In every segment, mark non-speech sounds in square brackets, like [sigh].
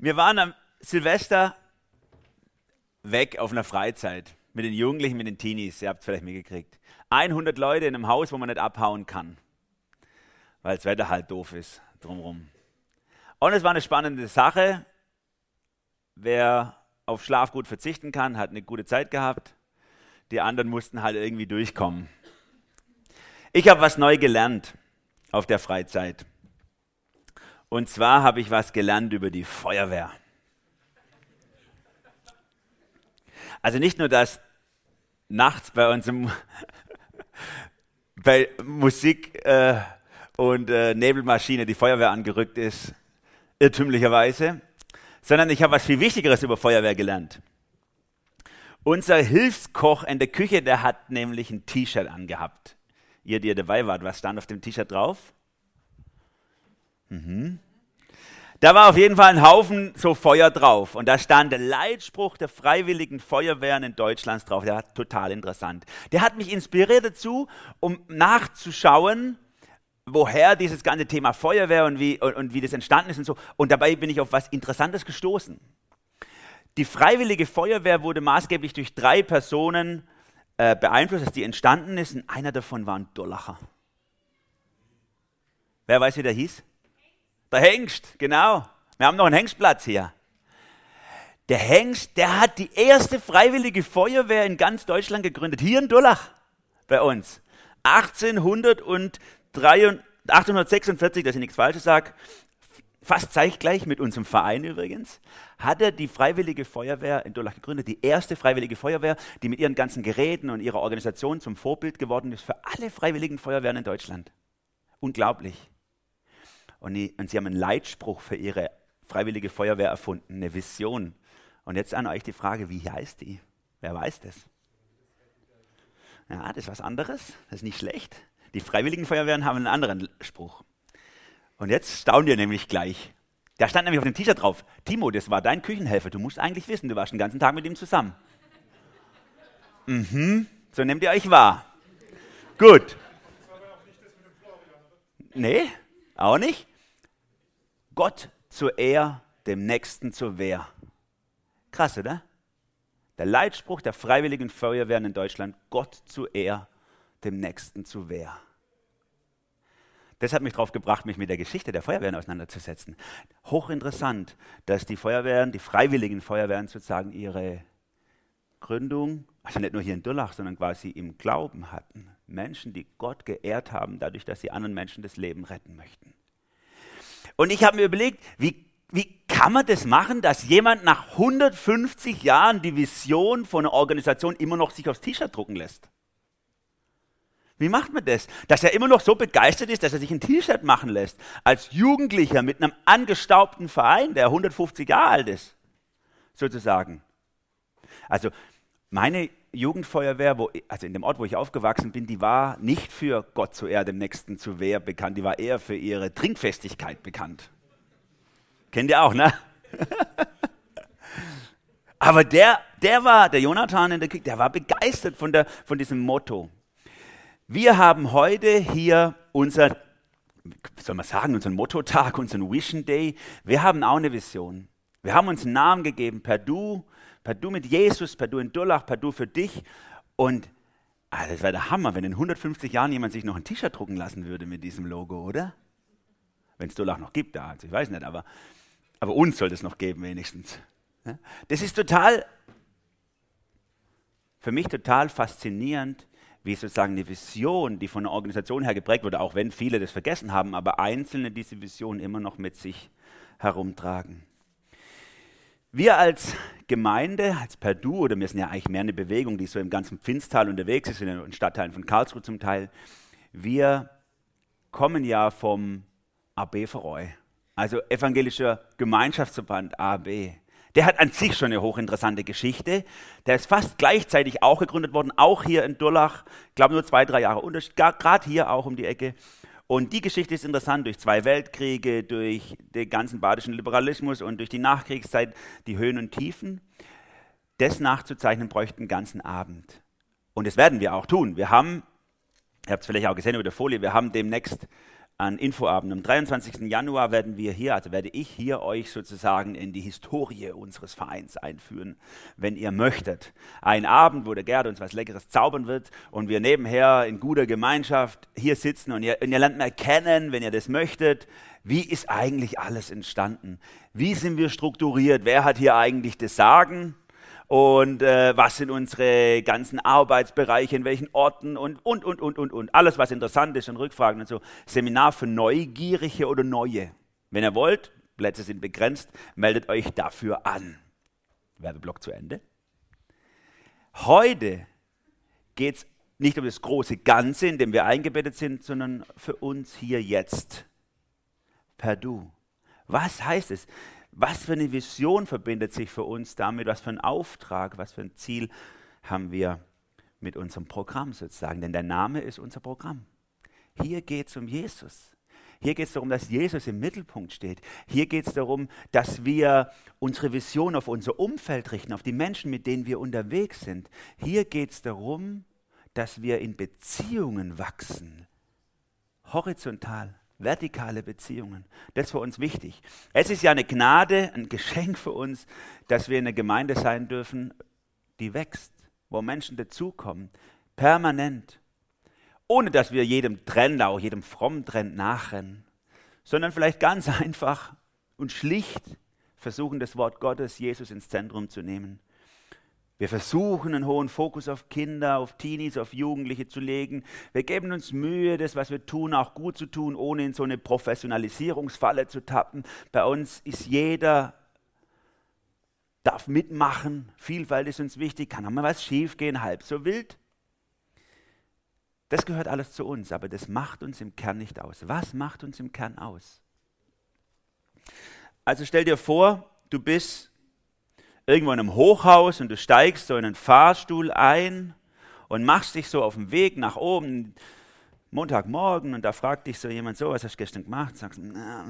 Wir waren am Silvester weg auf einer Freizeit mit den Jugendlichen, mit den Teenies. Ihr habt es vielleicht mitgekriegt. 100 Leute in einem Haus, wo man nicht abhauen kann, weil das Wetter halt doof ist drumherum. Und es war eine spannende Sache. Wer auf Schlaf gut verzichten kann, hat eine gute Zeit gehabt. Die anderen mussten halt irgendwie durchkommen. Ich habe was neu gelernt auf der Freizeit. Und zwar habe ich was gelernt über die Feuerwehr. Also nicht nur, dass nachts bei uns im, [laughs] bei Musik äh, und äh, Nebelmaschine die Feuerwehr angerückt ist, irrtümlicherweise, sondern ich habe was viel Wichtigeres über Feuerwehr gelernt. Unser Hilfskoch in der Küche, der hat nämlich ein T-Shirt angehabt. Ihr, die ihr dabei wart, was stand auf dem T-Shirt drauf? Mhm. Da war auf jeden Fall ein Haufen so Feuer drauf. Und da stand der Leitspruch der Freiwilligen Feuerwehren in Deutschland drauf. Der war total interessant. Der hat mich inspiriert dazu, um nachzuschauen, woher dieses ganze Thema Feuerwehr und wie, und, und wie das entstanden ist und so. Und dabei bin ich auf was Interessantes gestoßen. Die Freiwillige Feuerwehr wurde maßgeblich durch drei Personen äh, beeinflusst, dass die entstanden ist. Und einer davon war ein Dollacher. Wer weiß, wie der hieß? Der Hengst, genau. Wir haben noch einen Hengstplatz hier. Der Hengst, der hat die erste freiwillige Feuerwehr in ganz Deutschland gegründet. Hier in Dullach bei uns. 1846, dass ich nichts Falsches sage, fast zeitgleich mit unserem Verein übrigens, hat er die Freiwillige Feuerwehr in Dullach gegründet. Die erste Freiwillige Feuerwehr, die mit ihren ganzen Geräten und ihrer Organisation zum Vorbild geworden ist für alle freiwilligen Feuerwehren in Deutschland. Unglaublich. Und, die, und sie haben einen Leitspruch für ihre freiwillige Feuerwehr erfunden, eine Vision. Und jetzt an euch die Frage, wie heißt die? Wer weiß das? Ja, das ist was anderes, das ist nicht schlecht. Die freiwilligen Feuerwehren haben einen anderen Spruch. Und jetzt staunt ihr nämlich gleich. Da stand nämlich auf dem T-Shirt drauf, Timo, das war dein Küchenhelfer, du musst eigentlich wissen, du warst den ganzen Tag mit ihm zusammen. Mhm, so nehmt ihr euch wahr. Gut. Nee, auch nicht. Gott zur Ehr, dem Nächsten zur Wehr. Krass, oder? Der Leitspruch der Freiwilligen Feuerwehren in Deutschland, Gott zur Ehr, dem Nächsten zur Wehr. Das hat mich darauf gebracht, mich mit der Geschichte der Feuerwehren auseinanderzusetzen. Hochinteressant, dass die Feuerwehren, die freiwilligen Feuerwehren sozusagen ihre Gründung, also nicht nur hier in Dullach, sondern quasi im Glauben hatten. Menschen, die Gott geehrt haben, dadurch, dass sie anderen Menschen das Leben retten möchten. Und ich habe mir überlegt, wie, wie kann man das machen, dass jemand nach 150 Jahren die Vision von einer Organisation immer noch sich aufs T-Shirt drucken lässt? Wie macht man das? Dass er immer noch so begeistert ist, dass er sich ein T-Shirt machen lässt. Als Jugendlicher mit einem angestaubten Verein, der 150 Jahre alt ist, sozusagen. Also meine Jugendfeuerwehr, wo, also in dem Ort, wo ich aufgewachsen bin, die war nicht für Gott zu Ehr, dem Nächsten zu Wehr bekannt, die war eher für ihre Trinkfestigkeit bekannt. Kennt ihr auch, ne? [laughs] Aber der, der war, der Jonathan in der Kirche, der war begeistert von, der, von diesem Motto. Wir haben heute hier unser, soll man sagen, unseren Motto-Tag, unseren Vision Day. Wir haben auch eine Vision. Wir haben uns einen Namen gegeben, per Du, per Du mit Jesus, per Du in Dullach, per Du für dich. Und ah, das wäre der Hammer, wenn in 150 Jahren jemand sich noch ein T-Shirt drucken lassen würde mit diesem Logo, oder? Wenn es Dullach noch gibt, da, also ich weiß nicht, aber, aber uns soll es noch geben wenigstens. Das ist total, für mich total faszinierend, wie sozusagen eine Vision, die von der Organisation her geprägt wurde, auch wenn viele das vergessen haben, aber Einzelne diese Vision immer noch mit sich herumtragen. Wir als Gemeinde, als Perdu, oder wir sind ja eigentlich mehr eine Bewegung, die so im ganzen Pfinstal unterwegs ist, in den Stadtteilen von Karlsruhe zum Teil, wir kommen ja vom AB Verreu, also evangelischer Gemeinschaftsverband AB. Der hat an sich schon eine hochinteressante Geschichte. Der ist fast gleichzeitig auch gegründet worden, auch hier in Durlach, ich glaube nur zwei, drei Jahre Unterschied, gerade hier auch um die Ecke. Und die Geschichte ist interessant durch zwei Weltkriege, durch den ganzen badischen Liberalismus und durch die Nachkriegszeit, die Höhen und Tiefen. Das nachzuzeichnen bräuchte einen ganzen Abend. Und das werden wir auch tun. Wir haben, ihr habt es vielleicht auch gesehen über der Folie, wir haben demnächst an Infoabend. Am 23. Januar werden wir hier, also werde ich hier euch sozusagen in die Historie unseres Vereins einführen, wenn ihr möchtet. Ein Abend, wo der Gerd uns was Leckeres zaubern wird und wir nebenher in guter Gemeinschaft hier sitzen und ihr, und ihr lernt mal kennen, wenn ihr das möchtet, wie ist eigentlich alles entstanden? Wie sind wir strukturiert? Wer hat hier eigentlich das Sagen? Und äh, was sind unsere ganzen Arbeitsbereiche, in welchen Orten und, und, und, und, und, und. Alles, was interessant ist und Rückfragen und so. Seminar für Neugierige oder Neue. Wenn ihr wollt, Plätze sind begrenzt, meldet euch dafür an. Werbeblock zu Ende. Heute geht es nicht um das große Ganze, in dem wir eingebettet sind, sondern für uns hier jetzt. Per Du. Was heißt es? Was für eine Vision verbindet sich für uns damit? Was für ein Auftrag, was für ein Ziel haben wir mit unserem Programm sozusagen? Denn der Name ist unser Programm. Hier geht es um Jesus. Hier geht es darum, dass Jesus im Mittelpunkt steht. Hier geht es darum, dass wir unsere Vision auf unser Umfeld richten, auf die Menschen, mit denen wir unterwegs sind. Hier geht es darum, dass wir in Beziehungen wachsen, horizontal vertikale Beziehungen. Das ist für uns wichtig. Es ist ja eine Gnade, ein Geschenk für uns, dass wir in einer Gemeinde sein dürfen, die wächst, wo Menschen dazukommen, permanent, ohne dass wir jedem Trend, auch jedem frommen Trend nachrennen, sondern vielleicht ganz [laughs] einfach und schlicht versuchen, das Wort Gottes, Jesus ins Zentrum zu nehmen wir versuchen einen hohen Fokus auf Kinder, auf Teenies, auf Jugendliche zu legen. Wir geben uns Mühe, das, was wir tun, auch gut zu tun, ohne in so eine Professionalisierungsfalle zu tappen. Bei uns ist jeder, darf mitmachen. Vielfalt ist uns wichtig. Kann auch mal was schiefgehen, halb so wild. Das gehört alles zu uns, aber das macht uns im Kern nicht aus. Was macht uns im Kern aus? Also stell dir vor, du bist irgendwo in einem Hochhaus und du steigst so in einen Fahrstuhl ein und machst dich so auf den Weg nach oben, Montagmorgen, und da fragt dich so jemand so, was hast du gestern gemacht? Sagst, na,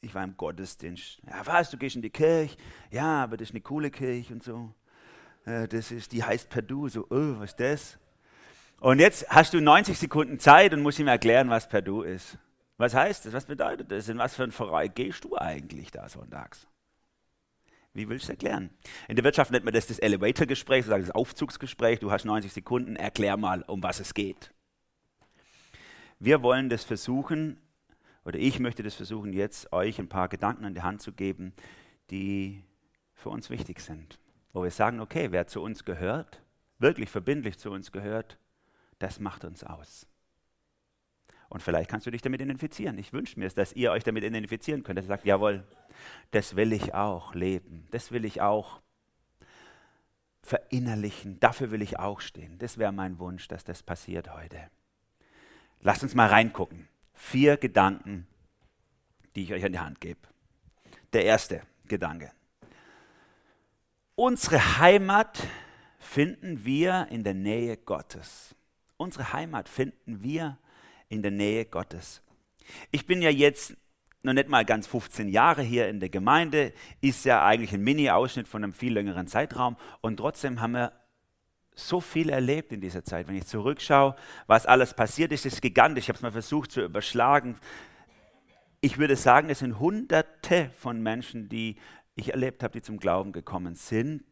ich war im Gottesdienst. Ja, was, du gehst in die Kirche? Ja, aber das ist eine coole Kirche und so. Äh, das ist, die heißt Perdu, so, oh, was ist das? Und jetzt hast du 90 Sekunden Zeit und musst ihm erklären, was Perdu ist. Was heißt das? Was bedeutet das? In was für ein Verein gehst du eigentlich da sonntags? Wie willst du es erklären? In der Wirtschaft nennt man das das Elevator-Gespräch, sozusagen das Aufzugsgespräch. Du hast 90 Sekunden, erklär mal, um was es geht. Wir wollen das versuchen, oder ich möchte das versuchen, jetzt euch ein paar Gedanken an die Hand zu geben, die für uns wichtig sind. Wo wir sagen, okay, wer zu uns gehört, wirklich verbindlich zu uns gehört, das macht uns aus. Und vielleicht kannst du dich damit identifizieren. Ich wünsche mir dass ihr euch damit identifizieren könnt, dass ihr sagt, jawohl, das will ich auch leben, das will ich auch verinnerlichen, dafür will ich auch stehen. Das wäre mein Wunsch, dass das passiert heute. Lasst uns mal reingucken. Vier Gedanken, die ich euch an die Hand gebe. Der erste Gedanke. Unsere Heimat finden wir in der Nähe Gottes. Unsere Heimat finden wir in der Nähe Gottes. Ich bin ja jetzt noch nicht mal ganz 15 Jahre hier in der Gemeinde, ist ja eigentlich ein Mini-Ausschnitt von einem viel längeren Zeitraum und trotzdem haben wir so viel erlebt in dieser Zeit. Wenn ich zurückschaue, was alles passiert ist, ist gigantisch. Ich habe es mal versucht zu überschlagen. Ich würde sagen, es sind Hunderte von Menschen, die ich erlebt habe, die zum Glauben gekommen sind.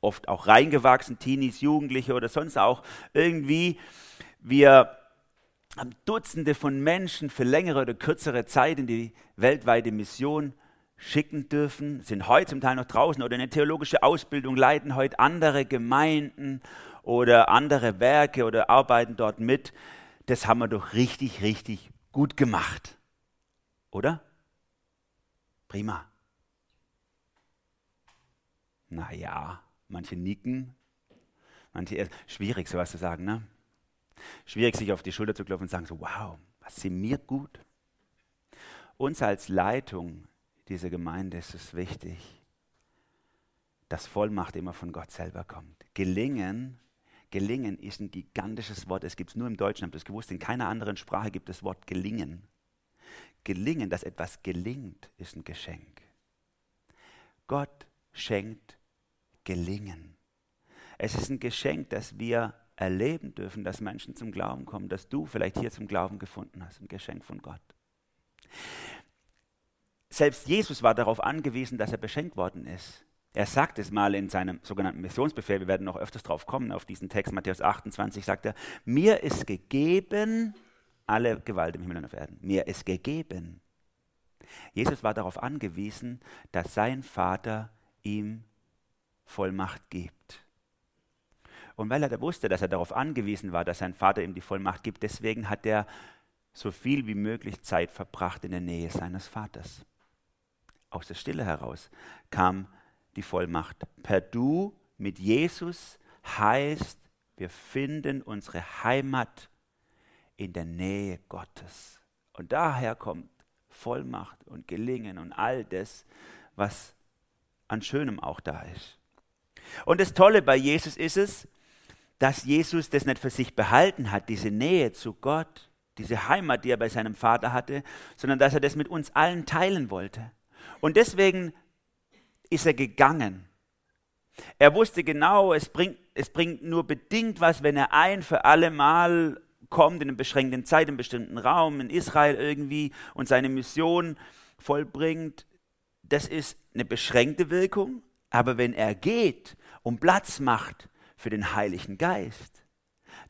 Oft auch reingewachsen, Teenies, Jugendliche oder sonst auch. Irgendwie, wir haben Dutzende von Menschen für längere oder kürzere Zeit in die weltweite Mission schicken dürfen, sind heute zum Teil noch draußen oder eine theologische Ausbildung, leiten heute andere Gemeinden oder andere Werke oder arbeiten dort mit. Das haben wir doch richtig, richtig gut gemacht. Oder? Prima. Naja, manche nicken, manche, schwierig sowas zu sagen, ne? Schwierig, sich auf die Schulter zu klopfen und sagen so, wow, was sind mir gut. Uns als Leitung dieser Gemeinde ist es wichtig, dass Vollmacht immer von Gott selber kommt. Gelingen, gelingen ist ein gigantisches Wort. Es gibt es nur im Deutschen, habt ihr es gewusst? In keiner anderen Sprache gibt es das Wort gelingen. Gelingen, dass etwas gelingt, ist ein Geschenk. Gott schenkt gelingen. Es ist ein Geschenk, dass wir erleben dürfen, dass Menschen zum Glauben kommen, dass du vielleicht hier zum Glauben gefunden hast, ein Geschenk von Gott. Selbst Jesus war darauf angewiesen, dass er beschenkt worden ist. Er sagt es mal in seinem sogenannten Missionsbefehl, wir werden noch öfters drauf kommen, auf diesen Text, Matthäus 28, sagt er, mir ist gegeben alle Gewalt im Himmel und auf Erden. Mir ist gegeben. Jesus war darauf angewiesen, dass sein Vater ihm Vollmacht gibt. Und weil er wusste, dass er darauf angewiesen war, dass sein Vater ihm die Vollmacht gibt, deswegen hat er so viel wie möglich Zeit verbracht in der Nähe seines Vaters. Aus der Stille heraus kam die Vollmacht. Per Du mit Jesus heißt, wir finden unsere Heimat in der Nähe Gottes. Und daher kommt Vollmacht und Gelingen und all das, was an Schönem auch da ist. Und das Tolle bei Jesus ist es, dass Jesus das nicht für sich behalten hat, diese Nähe zu Gott, diese Heimat, die er bei seinem Vater hatte, sondern dass er das mit uns allen teilen wollte. Und deswegen ist er gegangen. Er wusste genau, es bringt, es bringt nur bedingt was, wenn er ein für alle Mal kommt in einer beschränkten Zeit, in einem bestimmten Raum, in Israel irgendwie und seine Mission vollbringt. Das ist eine beschränkte Wirkung, aber wenn er geht und Platz macht für den Heiligen Geist,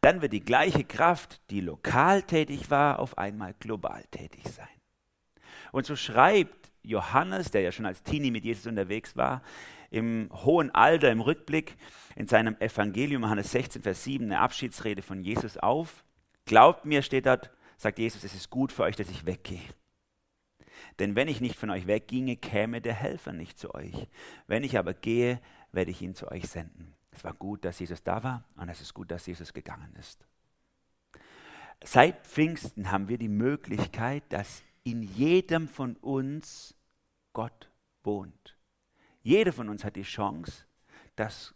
dann wird die gleiche Kraft, die lokal tätig war, auf einmal global tätig sein. Und so schreibt Johannes, der ja schon als Teenie mit Jesus unterwegs war, im hohen Alter, im Rückblick, in seinem Evangelium, Johannes 16, Vers 7, eine Abschiedsrede von Jesus auf. Glaubt mir, steht dort, sagt Jesus, es ist gut für euch, dass ich weggehe. Denn wenn ich nicht von euch wegginge, käme der Helfer nicht zu euch. Wenn ich aber gehe, werde ich ihn zu euch senden. Es war gut, dass Jesus da war und es ist gut, dass Jesus gegangen ist. Seit Pfingsten haben wir die Möglichkeit, dass in jedem von uns Gott wohnt. Jeder von uns hat die Chance, dass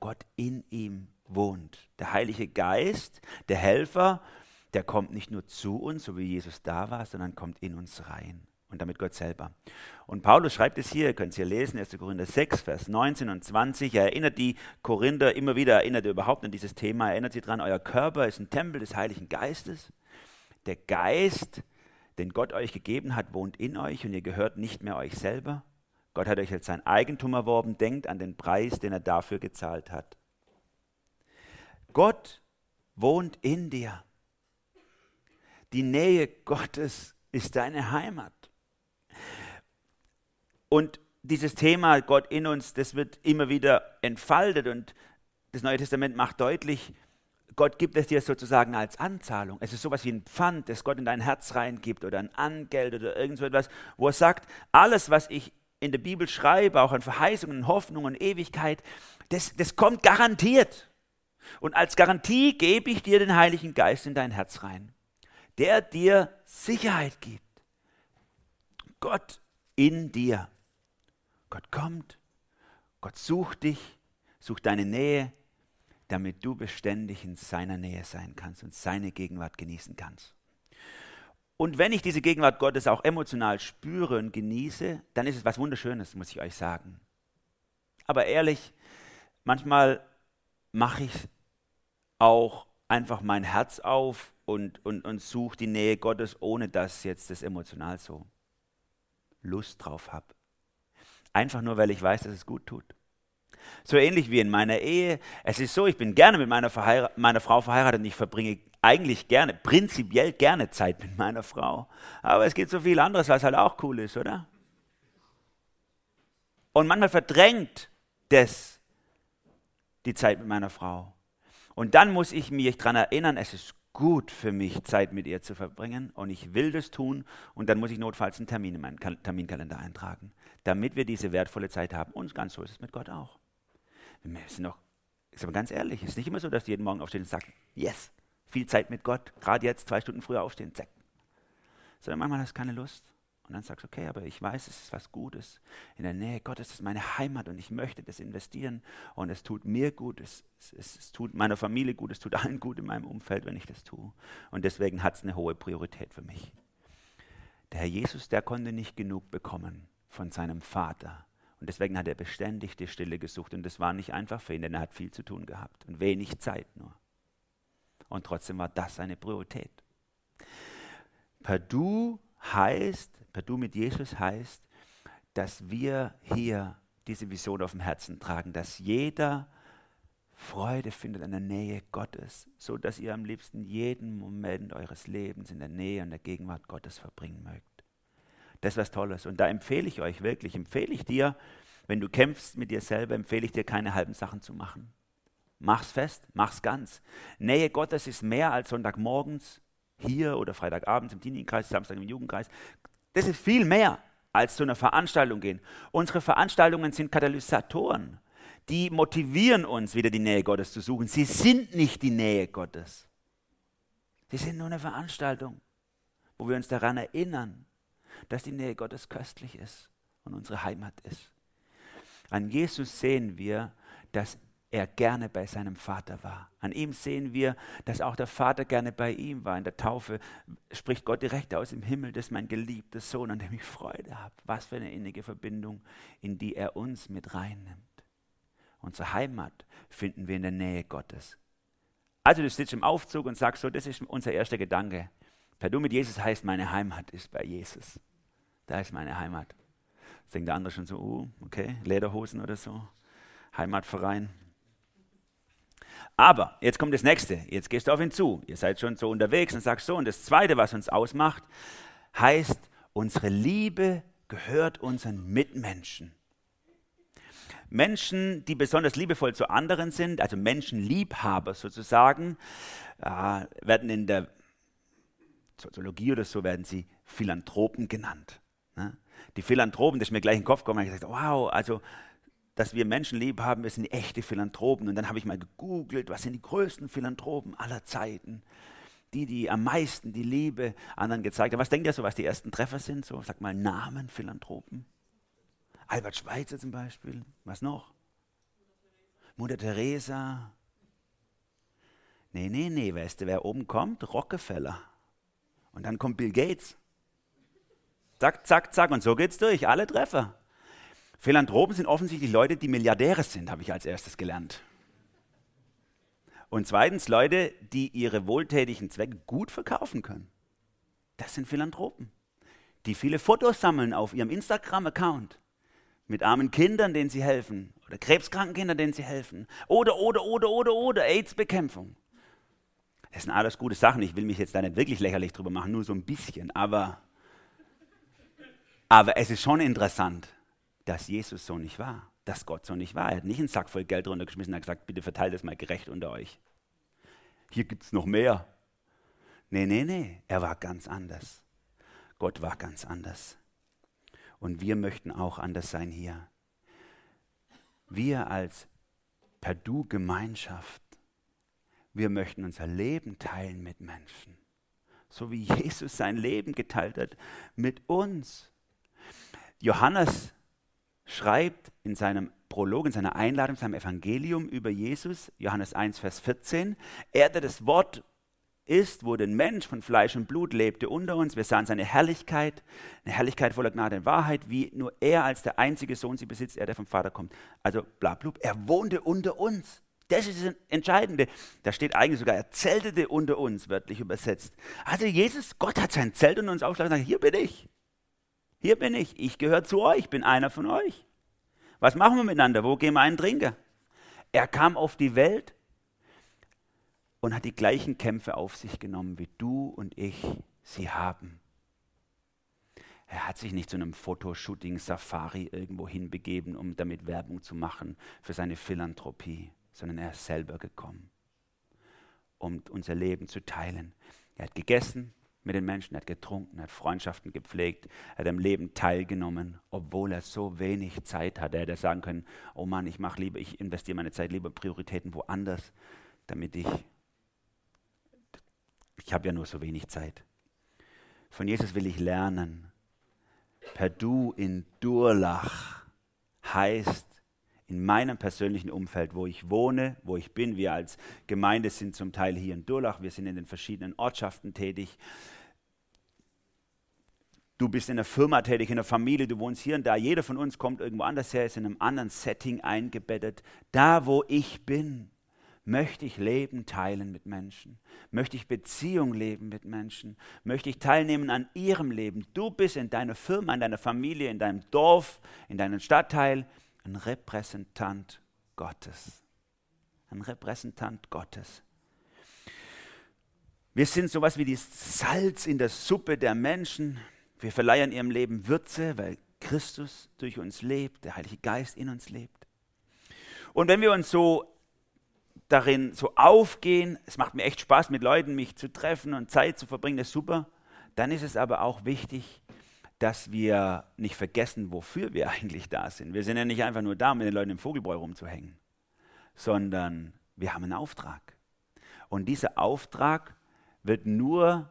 Gott in ihm wohnt. Der Heilige Geist, der Helfer, der kommt nicht nur zu uns, so wie Jesus da war, sondern kommt in uns rein. Und damit Gott selber. Und Paulus schreibt es hier, ihr könnt es hier lesen, 1. Korinther 6, Vers 19 und 20. Er erinnert die Korinther immer wieder, erinnert er überhaupt an dieses Thema, erinnert sie daran, euer Körper ist ein Tempel des Heiligen Geistes. Der Geist den Gott euch gegeben hat, wohnt in euch und ihr gehört nicht mehr euch selber. Gott hat euch als sein Eigentum erworben, denkt an den Preis, den er dafür gezahlt hat. Gott wohnt in dir. Die Nähe Gottes ist deine Heimat. Und dieses Thema Gott in uns, das wird immer wieder entfaltet und das Neue Testament macht deutlich, Gott gibt es dir sozusagen als Anzahlung. Es ist sowas wie ein Pfand, das Gott in dein Herz reingibt oder ein Angeld oder irgend so etwas, wo er sagt, alles, was ich in der Bibel schreibe, auch an Verheißungen, Hoffnungen, Ewigkeit, das, das kommt garantiert. Und als Garantie gebe ich dir den Heiligen Geist in dein Herz rein, der dir Sicherheit gibt. Gott in dir. Gott kommt, Gott sucht dich, sucht deine Nähe, damit du beständig in seiner Nähe sein kannst und seine Gegenwart genießen kannst. Und wenn ich diese Gegenwart Gottes auch emotional spüre und genieße, dann ist es was Wunderschönes, muss ich euch sagen. Aber ehrlich, manchmal mache ich auch einfach mein Herz auf und, und, und suche die Nähe Gottes, ohne dass jetzt das emotional so Lust drauf habe. Einfach nur, weil ich weiß, dass es gut tut. So ähnlich wie in meiner Ehe. Es ist so, ich bin gerne mit meiner, meiner Frau verheiratet und ich verbringe eigentlich gerne, prinzipiell gerne Zeit mit meiner Frau. Aber es gibt so viel anderes, was halt auch cool ist, oder? Und manchmal verdrängt das die Zeit mit meiner Frau. Und dann muss ich mich daran erinnern, es ist gut für mich, Zeit mit ihr zu verbringen und ich will das tun und dann muss ich notfalls einen Termin in meinen Terminkalender eintragen, damit wir diese wertvolle Zeit haben. Und ganz so ist es mit Gott auch. Wir sind doch, ist aber ganz ehrlich, es ist nicht immer so, dass du jeden Morgen aufstehen und sagst, yes, viel Zeit mit Gott, gerade jetzt zwei Stunden früher aufstehen, zack. Sondern manchmal hast du keine Lust. Und dann sagst du, okay, aber ich weiß, es ist was Gutes. In der Nähe Gottes ist meine Heimat und ich möchte das investieren. Und es tut mir gut, es, es, es tut meiner Familie gut, es tut allen gut in meinem Umfeld, wenn ich das tue. Und deswegen hat es eine hohe Priorität für mich. Der Herr Jesus, der konnte nicht genug bekommen von seinem Vater Und deswegen hat er beständig die Stille gesucht. Und das war nicht einfach für ihn, denn er hat viel zu tun gehabt und wenig Zeit nur. Und trotzdem war das seine Priorität. Per Du heißt, per Du mit Jesus heißt, dass wir hier diese Vision auf dem Herzen tragen, dass jeder Freude findet an der Nähe Gottes, so dass ihr am liebsten jeden Moment eures Lebens in der Nähe und der Gegenwart Gottes verbringen mögt. Das ist was Tolles. Und da empfehle ich euch wirklich, empfehle ich dir, wenn du kämpfst mit dir selber, empfehle ich dir, keine halben Sachen zu machen. Mach's fest, mach's ganz. Nähe Gottes ist mehr als Sonntagmorgens hier oder Freitagabends im Teenie-Kreis, Samstag im Jugendkreis. Das ist viel mehr als zu einer Veranstaltung gehen. Unsere Veranstaltungen sind Katalysatoren die motivieren uns, wieder die Nähe Gottes zu suchen. Sie sind nicht die Nähe Gottes. Sie sind nur eine Veranstaltung, wo wir uns daran erinnern, dass die Nähe Gottes köstlich ist und unsere Heimat ist. An Jesus sehen wir, dass er gerne bei seinem Vater war. An ihm sehen wir, dass auch der Vater gerne bei ihm war. In der Taufe spricht Gott direkt aus dem Himmel, das ist mein geliebter Sohn, an dem ich Freude habe. Was für eine innige Verbindung, in die er uns mit reinnimmt. Unsere Heimat finden wir in der Nähe Gottes. Also du sitzt im Aufzug und sagst so, das ist unser erster Gedanke. Per Du mit Jesus heißt, meine Heimat ist bei Jesus. Da ist meine Heimat. Jetzt denkt der andere schon so, uh, okay, Lederhosen oder so, Heimatverein. Aber jetzt kommt das nächste. Jetzt gehst du auf ihn zu. Ihr seid schon so unterwegs und sagst so. Und das zweite, was uns ausmacht, heißt, unsere Liebe gehört unseren Mitmenschen. Menschen, die besonders liebevoll zu anderen sind, also Menschenliebhaber sozusagen, äh, werden in der Soziologie oder so werden sie Philanthropen genannt. Ne? Die Philanthropen, das ist mir gleich in den Kopf gekommen, habe ich gesagt, wow, also dass wir Menschen lieb haben, wir sind echte Philanthropen. Und dann habe ich mal gegoogelt, was sind die größten Philanthropen aller Zeiten? Die, die am meisten die Liebe anderen gezeigt haben. Was denkt ihr so, was die ersten Treffer sind? So, sag mal Namen Philanthropen. Albert Schweitzer zum Beispiel. Was noch? Mutter Teresa. Nee, nee, nee, weißt du, wer oben kommt? Rockefeller. Und dann kommt Bill Gates. Zack, zack, zack. Und so geht's durch. Alle Treffer. Philanthropen sind offensichtlich Leute, die Milliardäre sind, habe ich als erstes gelernt. Und zweitens Leute, die ihre wohltätigen Zwecke gut verkaufen können. Das sind Philanthropen, die viele Fotos sammeln auf ihrem Instagram-Account mit armen Kindern, denen sie helfen. Oder krebskranken Kindern, denen sie helfen. Oder, oder, oder, oder, oder AIDS-Bekämpfung. Das sind alles gute Sachen. Ich will mich jetzt da nicht wirklich lächerlich drüber machen, nur so ein bisschen. Aber, aber es ist schon interessant, dass Jesus so nicht war. Dass Gott so nicht war. Er hat nicht einen Sack voll Geld runtergeschmissen und hat gesagt, bitte verteilt das mal gerecht unter euch. Hier gibt es noch mehr. Nee, nee, nee. Er war ganz anders. Gott war ganz anders. Und wir möchten auch anders sein hier. Wir als Perdu-Gemeinschaft, wir möchten unser Leben teilen mit Menschen. So wie Jesus sein Leben geteilt hat mit uns. Johannes schreibt in seinem Prolog, in seiner Einladung, in seinem Evangelium über Jesus, Johannes 1, Vers 14, er, der das Wort ist, wo ein Mensch von Fleisch und Blut lebte unter uns. Wir sahen seine Herrlichkeit, eine Herrlichkeit voller Gnade und Wahrheit, wie nur er als der einzige Sohn sie besitzt, er, der vom Vater kommt. Also blablub, er wohnte unter uns. Das ist das Entscheidende. Da steht eigentlich sogar, er zeltete unter uns, wörtlich übersetzt. Also Jesus, Gott hat sein Zelt unter uns aufgeschlagen und sagt, hier bin ich. Hier bin ich. Ich gehöre zu euch, bin einer von euch. Was machen wir miteinander? Wo gehen wir einen trinken? Er kam auf die Welt, und hat die gleichen Kämpfe auf sich genommen, wie du und ich sie haben. Er hat sich nicht zu einem Fotoshooting-Safari irgendwo hinbegeben, um damit Werbung zu machen für seine Philanthropie, sondern er ist selber gekommen, um unser Leben zu teilen. Er hat gegessen mit den Menschen, er hat getrunken, er hat Freundschaften gepflegt, er hat am Leben teilgenommen, obwohl er so wenig Zeit hatte. Er hätte sagen können, oh Mann, ich mache lieber, ich investiere meine Zeit lieber Prioritäten woanders, damit ich ich habe ja nur so wenig Zeit. Von Jesus will ich lernen. Per Du in Durlach heißt in meinem persönlichen Umfeld, wo ich wohne, wo ich bin. Wir als Gemeinde sind zum Teil hier in Durlach, wir sind in den verschiedenen Ortschaften tätig. du bist in der Firma tätig, in der Familie, du wohnst hier und da. Jeder von uns kommt irgendwo anders her, ist in einem anderen Setting eingebettet. Da, wo ich bin, möchte ich Leben teilen mit Menschen. Möchte ich Beziehung leben mit Menschen. Möchte ich teilnehmen an ihrem Leben. Du bist in deiner Firma, in deiner Familie, in deinem Dorf, in deinem Stadtteil ein Repräsentant Gottes. Ein Repräsentant Gottes. Wir sind sowas wie das Salz in der Suppe der Menschen. Wir verleihen ihrem Leben Würze, weil Christus durch uns lebt, der Heilige Geist in uns lebt. Und wenn wir uns so darin so aufgehen, es macht mir echt Spaß, mit Leuten mich zu treffen und Zeit zu verbringen, das ist super, dann ist es aber auch wichtig, dass wir nicht vergessen, wofür wir [laughs] eigentlich da sind. Wir sind ja nicht einfach nur da, um mit den Leuten im Vogelbräu rumzuhängen, sondern wir haben einen Auftrag. Und dieser Auftrag wird nur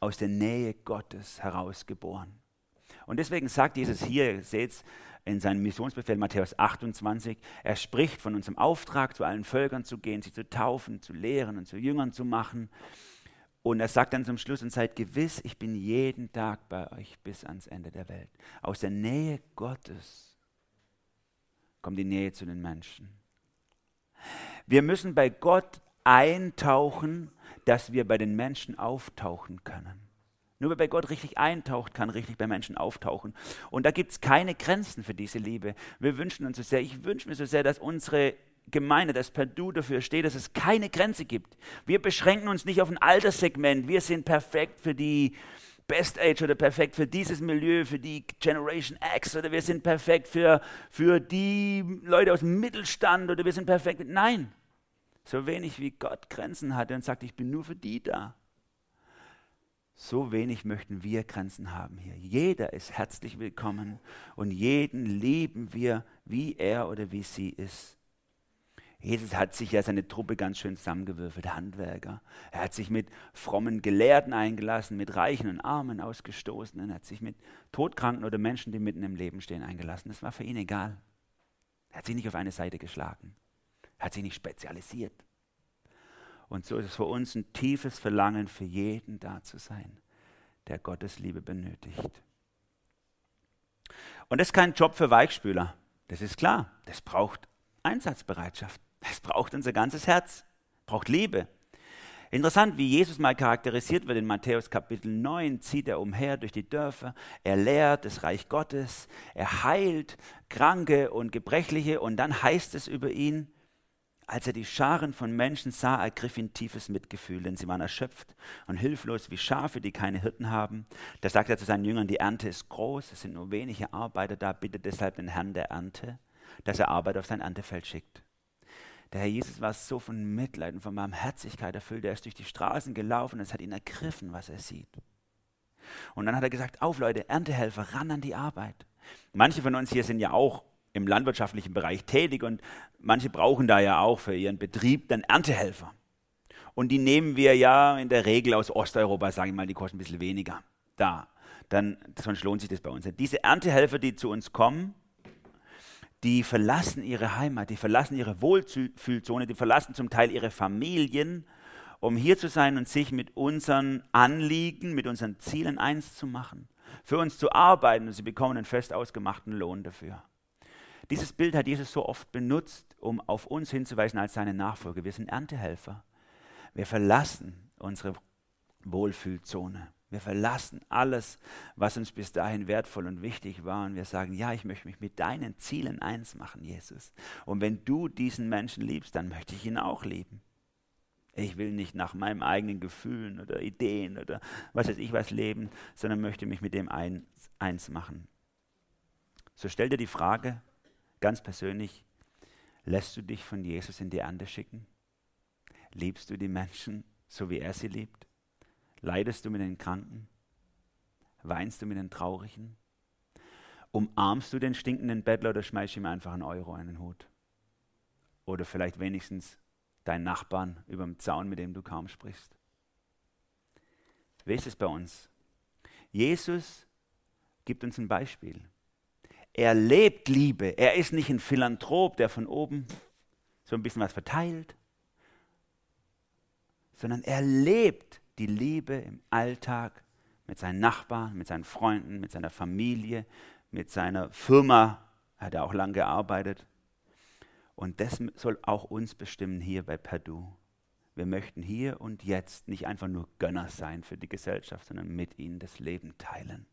aus der Nähe Gottes herausgeboren. Und deswegen sagt Jesus hier, ihr seht es in seinem Missionsbefehl Matthäus 28, er spricht von unserem Auftrag, zu allen Völkern zu gehen, sie zu taufen, zu lehren und zu Jüngern zu machen. Und er sagt dann zum Schluss, und seid gewiss, ich bin jeden Tag bei euch bis ans Ende der Welt. Aus der Nähe Gottes kommt die Nähe zu den Menschen. Wir müssen bei Gott eintauchen, dass wir bei den Menschen auftauchen können. Nur wer bei Gott richtig eintaucht, kann richtig bei Menschen auftauchen. Und da gibt es keine Grenzen für diese Liebe. Wir wünschen uns so sehr, ich wünsche mir so sehr, dass unsere Gemeinde, dass Perdu dafür steht, dass es keine Grenze gibt. Wir beschränken uns nicht auf ein Alterssegment. Wir sind perfekt für die Best Age oder perfekt für dieses Milieu, für die Generation X oder wir sind perfekt für, für die Leute aus dem Mittelstand oder wir sind perfekt. Nein, so wenig wie Gott Grenzen hat und sagt, ich bin nur für die da. So wenig möchten wir Grenzen haben hier. Jeder ist herzlich willkommen und jeden lieben wir, wie er oder wie sie ist. Jesus hat sich ja seine Truppe ganz schön zusammengewürfelt, Handwerker. Er hat sich mit frommen Gelehrten eingelassen, mit Reichen und Armen ausgestoßenen, er hat sich mit Todkranken oder Menschen, die mitten im Leben stehen, eingelassen. Das war für ihn egal. Er hat sich nicht auf eine Seite geschlagen hat sich nicht spezialisiert. Und so ist es für uns ein tiefes Verlangen, für jeden da zu sein, der Gottes Liebe benötigt. Und das ist kein Job für Weichspüler. Das ist klar. Das braucht Einsatzbereitschaft. Das braucht unser ganzes Herz. Braucht Liebe. Interessant, wie Jesus mal charakterisiert wird in Matthäus Kapitel 9, zieht er umher durch die Dörfer, er lehrt das Reich Gottes, er heilt Kranke und Gebrechliche und dann heißt es über ihn, als er die Scharen von Menschen sah, ergriff ihn tiefes Mitgefühl, denn sie waren erschöpft und hilflos wie Schafe, die keine Hirten haben. Da sagte er zu seinen Jüngern, die Ernte ist groß, es sind nur wenige Arbeiter da, bitte deshalb den Herrn der Ernte, dass er Arbeit auf sein Erntefeld schickt. Der Herr Jesus war so von Mitleid und von Barmherzigkeit erfüllt, er ist durch die Straßen gelaufen und es hat ihn ergriffen, was er sieht. Und dann hat er gesagt, auf Leute, Erntehelfer, ran an die Arbeit. Manche von uns hier sind ja auch im landwirtschaftlichen Bereich tätig und manche brauchen da ja auch für ihren Betrieb dann Erntehelfer. Und die nehmen wir ja in der Regel aus Osteuropa, sage ich mal, die kosten ein bisschen weniger. Da, dann, sonst lohnt sich das bei uns. Diese Erntehelfer, die zu uns kommen, die verlassen ihre Heimat, die verlassen ihre Wohlfühlzone, die verlassen zum Teil ihre Familien, um hier zu sein und sich mit unseren Anliegen, mit unseren Zielen eins zu machen, für uns zu arbeiten und sie bekommen einen fest ausgemachten Lohn dafür. Dieses Bild hat Jesus so oft benutzt, um auf uns hinzuweisen als seine Nachfolger. Wir sind Erntehelfer. Wir verlassen unsere Wohlfühlzone. Wir verlassen alles, was uns bis dahin wertvoll und wichtig war. Und wir sagen, ja, ich möchte mich mit deinen Zielen eins machen, Jesus. Und wenn du diesen Menschen liebst, dann möchte ich ihn auch lieben. Ich will nicht nach meinen eigenen Gefühlen oder Ideen oder was weiß ich was leben, sondern möchte mich mit dem eins, eins machen. So stell dir die Frage, Ganz persönlich, lässt du dich von Jesus in die Ernte schicken? Liebst du die Menschen so wie er sie liebt? Leidest du mit den Kranken? Weinst du mit den Traurigen? Umarmst du den stinkenden Bettler oder schmeißt ihm einfach einen Euro in den Hut? Oder vielleicht wenigstens deinen Nachbarn über dem Zaun, mit dem du kaum sprichst? Wie ist es bei uns? Jesus gibt uns ein Beispiel. Er lebt Liebe. Er ist nicht ein Philanthrop, der von oben so ein bisschen was verteilt, sondern er lebt die Liebe im Alltag mit seinen Nachbarn, mit seinen Freunden, mit seiner Familie, mit seiner Firma. Hat er auch lange gearbeitet. Und das soll auch uns bestimmen hier bei Perdu. Wir möchten hier und jetzt nicht einfach nur Gönner sein für die Gesellschaft, sondern mit ihnen das Leben teilen.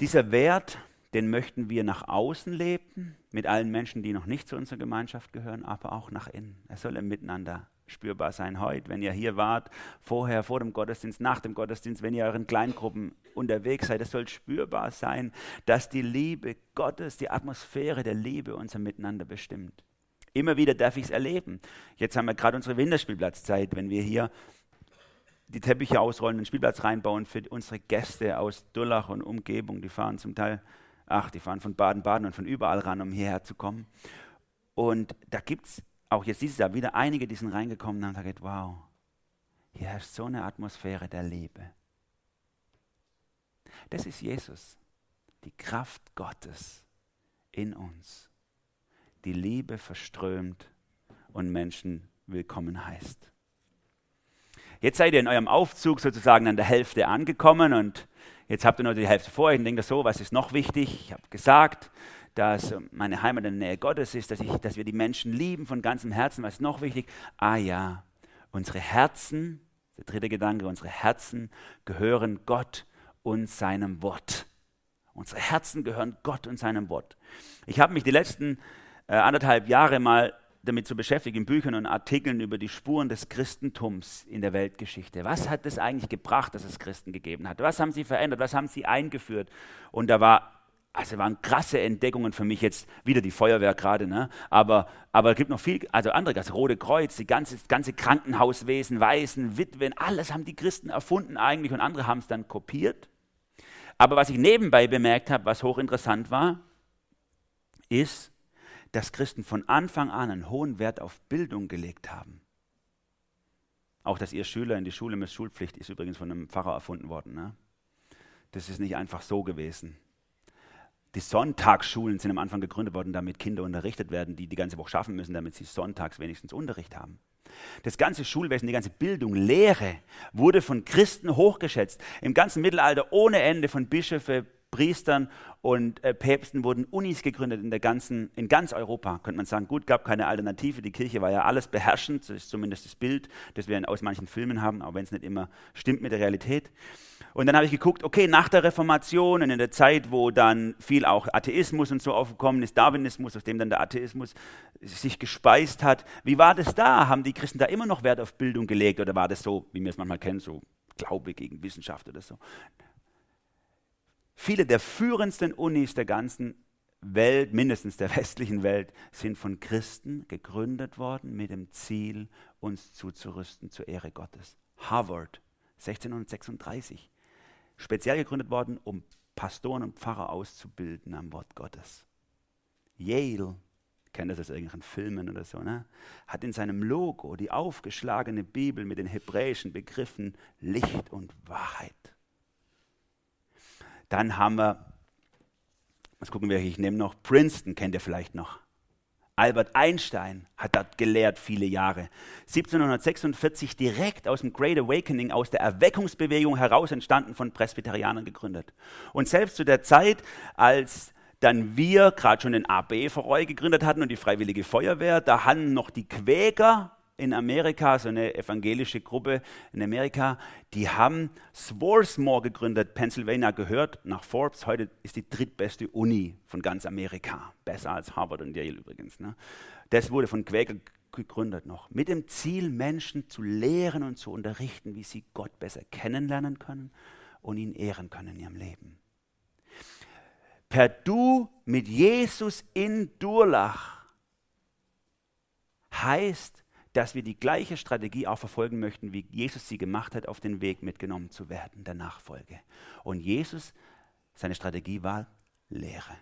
Dieser Wert, den möchten wir nach außen leben, mit allen Menschen, die noch nicht zu unserer Gemeinschaft gehören, aber auch nach innen. Es soll im Miteinander spürbar sein heute, wenn ihr hier wart, vorher, vor dem Gottesdienst, nach dem Gottesdienst, wenn ihr euren Kleingruppen unterwegs seid. Es soll spürbar sein, dass die Liebe Gottes, die Atmosphäre der Liebe unser Miteinander bestimmt. Immer wieder darf ich es erleben. Jetzt haben wir gerade unsere Winterspielplatzzeit, wenn wir hier die Teppiche ausrollen, den Spielplatz reinbauen für unsere Gäste aus Dullach und Umgebung. Die fahren zum Teil, ach, die fahren von Baden-Baden und von überall ran, um hierher zu kommen. Und da gibt es auch jetzt dieses Jahr wieder einige, die sind reingekommen und haben gesagt, wow, hier herrscht so eine Atmosphäre der Liebe. Das ist Jesus, die Kraft Gottes in uns, die Liebe verströmt und Menschen willkommen heißt. Jetzt seid ihr in eurem Aufzug sozusagen an der Hälfte angekommen und jetzt habt ihr noch die Hälfte vor euch und denkt so, was ist noch wichtig? Ich habe gesagt, dass meine Heimat in der Nähe Gottes ist, dass, ich, dass wir die Menschen lieben von ganzem Herzen. Was ist noch wichtig? Ah ja, unsere Herzen, der dritte Gedanke, unsere Herzen gehören Gott und seinem Wort. Unsere Herzen gehören Gott und seinem Wort. Ich habe mich die letzten äh, anderthalb Jahre mal damit zu beschäftigen, in Büchern und Artikeln über die Spuren des Christentums in der Weltgeschichte. Was hat es eigentlich gebracht, dass es Christen gegeben hat? Was haben sie verändert? Was haben sie eingeführt? Und da war also waren krasse Entdeckungen für mich jetzt, wieder die Feuerwehr gerade, ne? aber, aber es gibt noch viel, also andere, das Rote Kreuz, die ganze, das ganze Krankenhauswesen, Waisen, Witwen, alles haben die Christen erfunden eigentlich und andere haben es dann kopiert. Aber was ich nebenbei bemerkt habe, was hochinteressant war, ist, dass Christen von Anfang an einen hohen Wert auf Bildung gelegt haben. Auch, dass ihr Schüler in die Schule müsst, Schulpflicht ist übrigens von einem Pfarrer erfunden worden. Ne? Das ist nicht einfach so gewesen. Die Sonntagsschulen sind am Anfang gegründet worden, damit Kinder unterrichtet werden, die die ganze Woche schaffen müssen, damit sie sonntags wenigstens Unterricht haben. Das ganze Schulwesen, die ganze Bildung, Lehre wurde von Christen hochgeschätzt. Im ganzen Mittelalter ohne Ende von Bischöfe, Priestern und äh, Päpsten wurden Unis gegründet in, der ganzen, in ganz Europa, könnte man sagen. Gut, gab keine Alternative, die Kirche war ja alles beherrschend, das ist zumindest das Bild, das wir aus manchen Filmen haben, auch wenn es nicht immer stimmt mit der Realität. Und dann habe ich geguckt, okay, nach der Reformation und in der Zeit, wo dann viel auch Atheismus und so aufgekommen ist, Darwinismus, aus dem dann der Atheismus sich gespeist hat, wie war das da? Haben die Christen da immer noch Wert auf Bildung gelegt oder war das so, wie wir es manchmal kennen, so Glaube gegen Wissenschaft oder so? Viele der führendsten Unis der ganzen Welt, mindestens der [laughs] westlichen Welt, sind von Christen gegründet worden mit dem Ziel, uns zuzurüsten zur Ehre Gottes. Harvard, 1636, speziell gegründet worden, um Pastoren und Pfarrer auszubilden am Wort Gottes. Yale, kennt das aus irgendwelchen Filmen oder so, ne? hat in seinem Logo die aufgeschlagene Bibel mit den hebräischen Begriffen Licht und Wahrheit. Dann haben wir, was gucken wir, ich nehme noch Princeton, kennt ihr vielleicht noch. Albert Einstein hat dort gelehrt viele Jahre. 1746 direkt aus dem Great Awakening, aus der Erweckungsbewegung heraus entstanden, von Presbyterianern gegründet. Und selbst zu der Zeit, als dann wir gerade schon den AB Verreu gegründet hatten und die Freiwillige Feuerwehr, da haben noch die Quäker in Amerika, so eine evangelische Gruppe in Amerika, die haben Swarthmore gegründet, Pennsylvania gehört nach Forbes. Heute ist die drittbeste Uni von ganz Amerika, besser als Harvard und Yale übrigens. Ne? Das wurde von Quäker gegründet noch, mit dem Ziel, Menschen zu lehren und zu unterrichten, wie sie Gott besser kennenlernen können und ihn ehren können in ihrem Leben. Per Du mit Jesus in Durlach heißt, dass wir die gleiche Strategie auch verfolgen möchten, wie Jesus sie gemacht hat, auf den Weg mitgenommen zu werden, der Nachfolge. Und Jesus, seine Strategie war Lehre.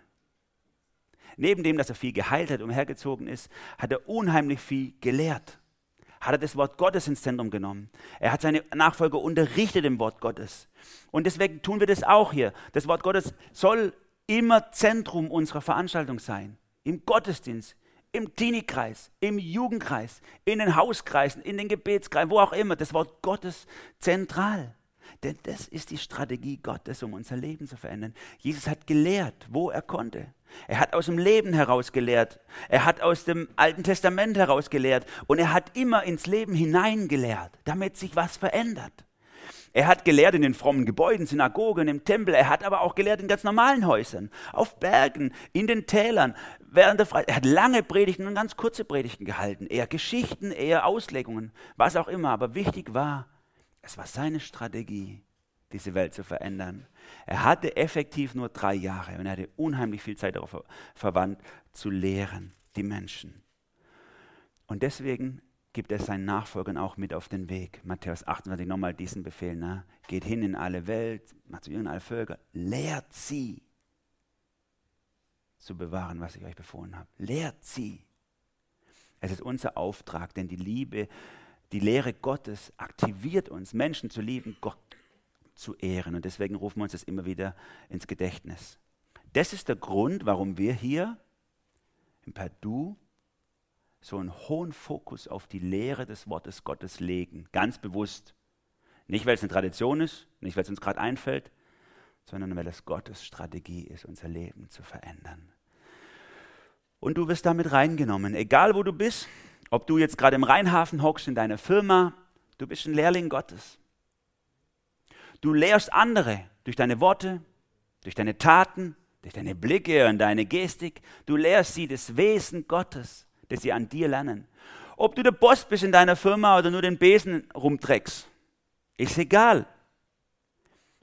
Neben dem, dass er viel geheilt hat, umhergezogen ist, hat er unheimlich viel gelehrt. Hat er das Wort Gottes ins Zentrum genommen. Er hat seine Nachfolger unterrichtet im Wort Gottes. Und deswegen tun wir das auch hier. Das Wort Gottes soll immer Zentrum unserer Veranstaltung sein. Im Gottesdienst, im Teenie-Kreis, im Jugendkreis, in den Hauskreisen, in den Gebetskreisen, wo auch immer. Das Wort Gottes zentral. Denn das ist die Strategie Gottes, um unser Leben zu verändern. Jesus hat gelehrt, wo er konnte. Er hat aus dem Leben heraus gelehrt. Er hat aus dem Alten Testament heraus gelehrt. Und er hat immer ins Leben hineingelehrt, damit sich was verändert. Er hat gelehrt in den frommen Gebäuden, Synagogen, im Tempel. Er hat aber auch gelehrt in ganz normalen Häusern, auf Bergen, in den Tälern, während der Freizeit. Er hat lange Predigten und ganz kurze Predigten gehalten. Eher Geschichten, eher Auslegungen, was auch immer. Aber wichtig war, es war seine Strategie, diese Welt zu verändern. Er hatte effektiv nur drei Jahre und er hatte unheimlich viel Zeit darauf verwandt, zu lehren, die Menschen. Und deswegen gibt er seinen Nachfolgern auch mit auf den Weg. Matthäus 28 nochmal diesen Befehl. Ne? Geht hin in alle Welt, macht zu Jüngern alle Völker, lehrt sie zu bewahren, was ich euch befohlen habe. Lehrt sie. Es ist unser Auftrag, denn die Liebe die Lehre Gottes aktiviert uns, Menschen zu lieben, Gott zu ehren. Und deswegen rufen wir uns das immer wieder ins Gedächtnis. Das ist der Grund, warum wir hier im Perdu so einen hohen Fokus auf die Lehre des Wortes Gottes legen. Ganz bewusst. Nicht, weil es eine Tradition ist, nicht, weil es uns gerade einfällt, sondern weil es Gottes Strategie ist, unser Leben zu verändern. Und du wirst damit reingenommen, egal wo du bist, ob du jetzt gerade im Rheinhafen hockst in deiner Firma, du bist ein Lehrling Gottes. Du lehrst andere durch deine Worte, durch deine Taten, durch deine Blicke und deine Gestik. Du lehrst sie das Wesen Gottes, das sie an dir lernen. Ob du der Boss bist in deiner Firma oder nur den Besen rumtreckst, ist egal.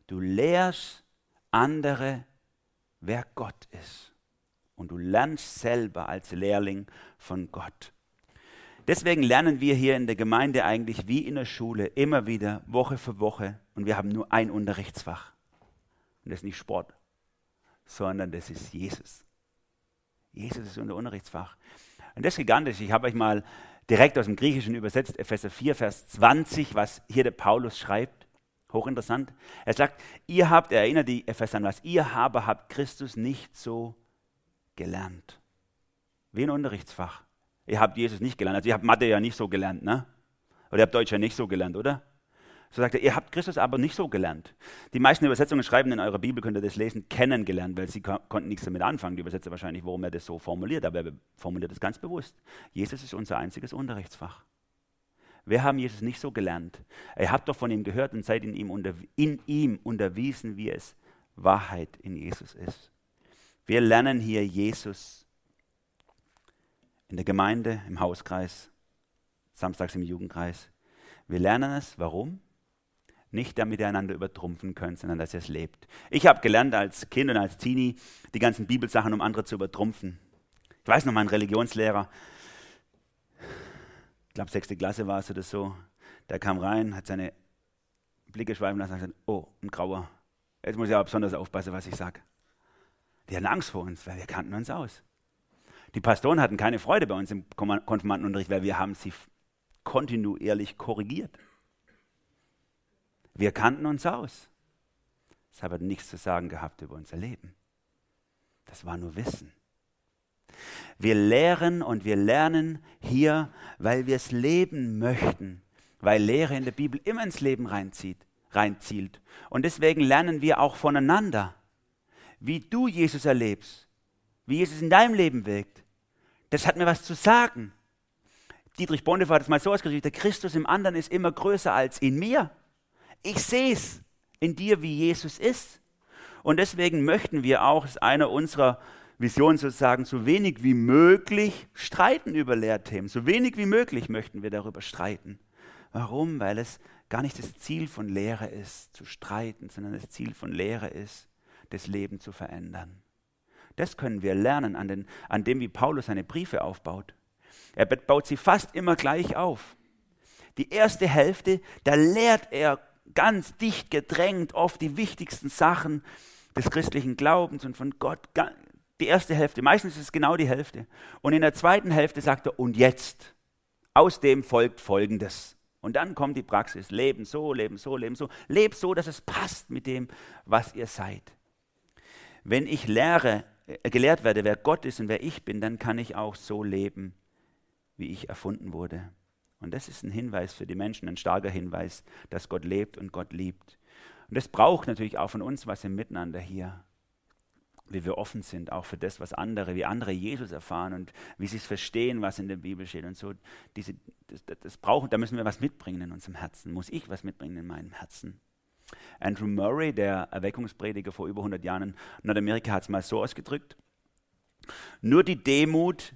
Du lehrst andere, wer Gott ist. Und du lernst selber als Lehrling von Gott. Deswegen lernen wir hier in der Gemeinde eigentlich wie in der Schule immer wieder Woche für Woche und wir haben nur ein Unterrichtsfach. Und das ist nicht Sport, sondern das ist Jesus. Jesus ist unser Unterrichtsfach. Und das ist gigantisch. Ich habe euch mal direkt aus dem Griechischen übersetzt, Epheser 4, Vers 20, was hier der Paulus schreibt. Hochinteressant. Er sagt, ihr habt, er erinnert die Epheser an was, ihr aber habt Christus nicht so gelernt. Wie ein Unterrichtsfach. Ihr habt Jesus nicht gelernt. Also ihr habt Mathe ja nicht so gelernt, ne? Oder ihr habt Deutsch ja nicht so gelernt, oder? So sagt er, ihr habt Christus aber nicht so gelernt. Die meisten Übersetzungen schreiben in eurer Bibel, könnt ihr das lesen, kennengelernt, weil sie konnten nichts damit anfangen. Die Übersetzer wahrscheinlich, warum er das so formuliert, aber er formuliert das ganz bewusst. Jesus ist unser einziges Unterrichtsfach. Wir haben Jesus nicht so gelernt. Ihr habt doch von ihm gehört und seid in ihm, unter, in ihm unterwiesen, wie es Wahrheit in Jesus ist. Wir lernen hier Jesus in der Gemeinde, im Hauskreis, samstags im Jugendkreis. Wir lernen es, warum? Nicht, damit ihr einander übertrumpfen könnt, sondern dass ihr es lebt. Ich habe gelernt als Kind und als Teenie die ganzen Bibelsachen, um andere zu übertrumpfen. Ich weiß noch, mein Religionslehrer, ich glaube, sechste Klasse war es oder so, der kam rein, hat seine Blicke schweifen lassen und gesagt, oh, ein Grauer. Jetzt muss ich aber besonders aufpassen, was ich sage. Die hatten Angst vor uns, weil wir kannten uns aus. Die Pastoren hatten keine Freude bei uns im Konfirmandenunterricht, weil wir haben sie kontinuierlich korrigiert. Wir kannten uns aus. Das hat nichts zu sagen gehabt über unser Leben. Das war nur Wissen. Wir lehren und wir lernen hier, weil wir es leben möchten, weil Lehre in der Bibel immer ins Leben reinzieht, reinzielt. Und deswegen lernen wir auch voneinander, wie du Jesus erlebst, wie Jesus in deinem Leben wirkt, das hat mir was zu sagen. Dietrich Bonhoeffer hat es mal so ausgedrückt, der Christus im anderen ist immer größer als in mir. Ich sehe es in dir, wie Jesus ist. Und deswegen möchten wir auch, ist einer unserer Visionen sozusagen, so wenig wie möglich streiten über Lehrthemen. So wenig wie möglich möchten wir darüber streiten. Warum? Weil es gar nicht das Ziel von Lehre ist, zu streiten, sondern das Ziel von Lehre ist, das Leben zu verändern. Das können wir lernen an, den, an dem, wie Paulus seine Briefe aufbaut. Er baut sie fast immer gleich auf. Die erste Hälfte, da lehrt er ganz dicht gedrängt oft die wichtigsten Sachen des christlichen Glaubens und von Gott. Die erste Hälfte, meistens ist es genau die Hälfte. Und in der zweiten Hälfte sagt er, und jetzt, aus dem folgt Folgendes. Und dann kommt die Praxis, leben so, leben so, leben so. Leb so, dass es passt mit dem, was ihr seid. Wenn ich lehre, äh, gelehrt werde, wer Gott ist und wer ich bin, dann kann ich auch so leben, wie ich erfunden wurde. Und das ist ein Hinweis für die Menschen, ein starker Hinweis, dass Gott lebt und Gott liebt. Und das braucht natürlich auch von uns was im Miteinander hier, wie wir offen sind, auch für das, was andere, wie andere Jesus erfahren und wie sie es verstehen, was in der Bibel steht und so. Diese, das, das brauchen, da müssen wir was mitbringen in unserem Herzen. Muss ich was mitbringen in meinem Herzen? Andrew Murray, der Erweckungsprediger vor über 100 Jahren in Nordamerika, hat es mal so ausgedrückt. Nur die Demut,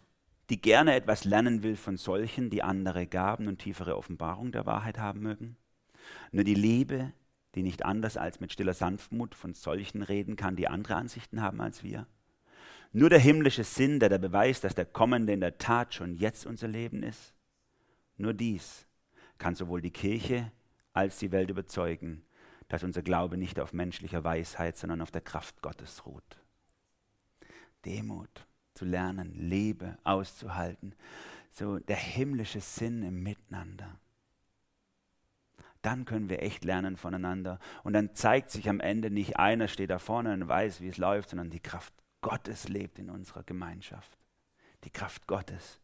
die gerne etwas lernen will von solchen, die andere Gaben und tiefere Offenbarung der Wahrheit haben mögen. Nur die Liebe, die nicht anders als mit stiller Sanftmut von solchen reden kann, die andere Ansichten haben als wir. Nur der himmlische Sinn, der der Beweis, dass der Kommende in der Tat schon jetzt unser Leben ist. Nur dies kann sowohl die Kirche als die Welt überzeugen, dass unser Glaube nicht auf menschlicher Weisheit, sondern auf der Kraft Gottes ruht. Demut zu lernen, Liebe auszuhalten, so der himmlische Sinn im Miteinander. Dann können wir echt lernen voneinander. Und dann zeigt sich am Ende nicht einer steht da vorne und weiß, wie es läuft, sondern die Kraft Gottes lebt in unserer Gemeinschaft. Die Kraft Gottes.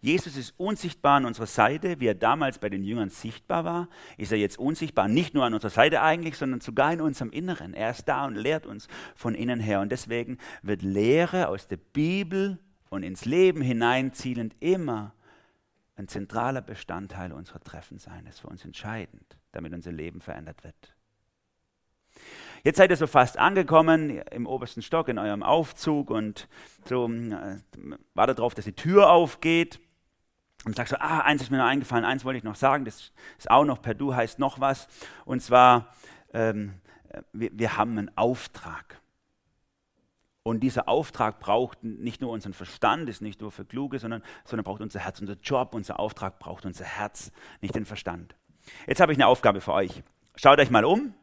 Jesus ist unsichtbar an unserer Seite, wie er damals bei den Jüngern sichtbar war, ist er jetzt unsichtbar, nicht nur an unserer Seite eigentlich, sondern sogar in unserem Inneren. Er ist da und lehrt uns von innen her. Und deswegen wird Lehre aus der Bibel und ins Leben hineinzielend immer ein zentraler Bestandteil unserer Treffen sein. Das ist für uns entscheidend, damit unser Leben verändert wird. Jetzt seid ihr so fast angekommen im obersten Stock in eurem Aufzug und so äh, wartet darauf, dass die Tür aufgeht. Und sagst so, ah, eins ist mir noch eingefallen, eins wollte ich noch sagen, das ist auch noch per Du heißt noch was. Und zwar, ähm, wir, wir haben einen Auftrag. Und dieser Auftrag braucht nicht nur unseren Verstand, ist nicht nur für Kluge, sondern, sondern braucht unser Herz. Unser Job, unser Auftrag braucht unser Herz, nicht den Verstand. Jetzt habe ich eine Aufgabe für euch. Schaut euch mal um.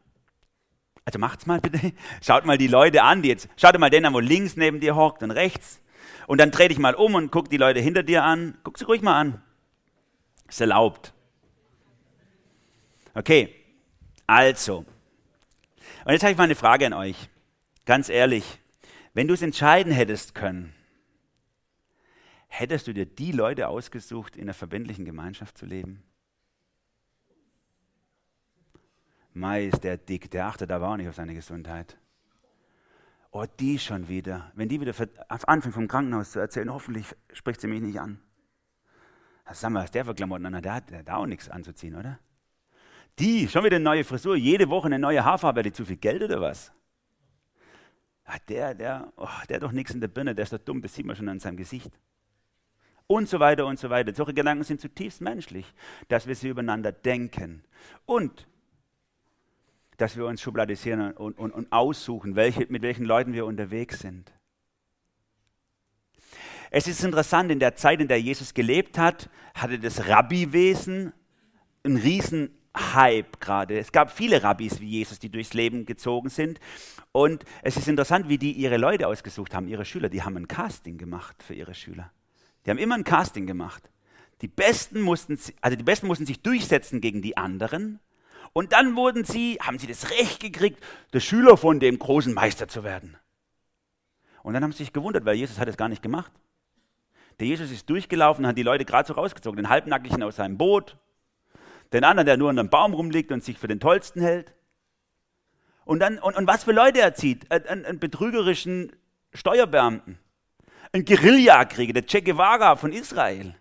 Also macht's mal bitte. Schaut mal die Leute an, die jetzt, schaut mal den an, wo links neben dir hockt und rechts. Und dann dreh dich mal um und guck die Leute hinter dir an. Guck sie ruhig mal an. Ist erlaubt. Okay, also. Und jetzt habe ich mal eine Frage an euch. Ganz ehrlich, wenn du es entscheiden hättest können, hättest du dir die Leute ausgesucht, in einer verbindlichen Gemeinschaft zu leben? Mai ist der dick, der achtet aber auch nicht auf seine Gesundheit. Oh, die schon wieder. Wenn die wieder anfängt vom Krankenhaus zu erzählen, hoffentlich spricht sie mich nicht an. Sag mal, was der für Klamotten an? Der hat, hat auch nichts anzuziehen, oder? Die, schon wieder eine neue Frisur, jede Woche eine neue Haarfarbe, hat die zu viel Geld oder was? Ja, der, der, oh, der hat doch nichts in der Birne, der ist doch dumm, das sieht man schon an seinem Gesicht. Und so weiter und so weiter. Solche Gedanken sind zutiefst menschlich, dass wir sie übereinander denken. Und dass wir uns schubladisieren und, und, und aussuchen, welche, mit welchen Leuten wir unterwegs sind. Es ist interessant, in der Zeit, in der Jesus gelebt hat, hatte das Rabbiwesen einen riesen Hype gerade. Es gab viele Rabbis wie Jesus, die durchs Leben gezogen sind. Und es ist interessant, wie die ihre Leute ausgesucht haben, ihre Schüler. Die haben ein Casting gemacht für ihre Schüler. Die haben immer ein Casting gemacht. Die Besten mussten, also die Besten mussten sich durchsetzen gegen die anderen. Und dann wurden sie, haben sie das Recht gekriegt, der Schüler von dem großen Meister zu werden. Und dann haben sie sich gewundert, weil Jesus hat es gar nicht gemacht. Der Jesus ist durchgelaufen, hat die Leute gerade so rausgezogen, den Halbnackigen aus seinem Boot, den anderen, der nur an einem Baum rumliegt und sich für den Tollsten hält. Und, dann, und, und was für Leute er zieht, einen, einen betrügerischen Steuerbeamten, einen Guerillakrieger, der Che Guevara von Israel.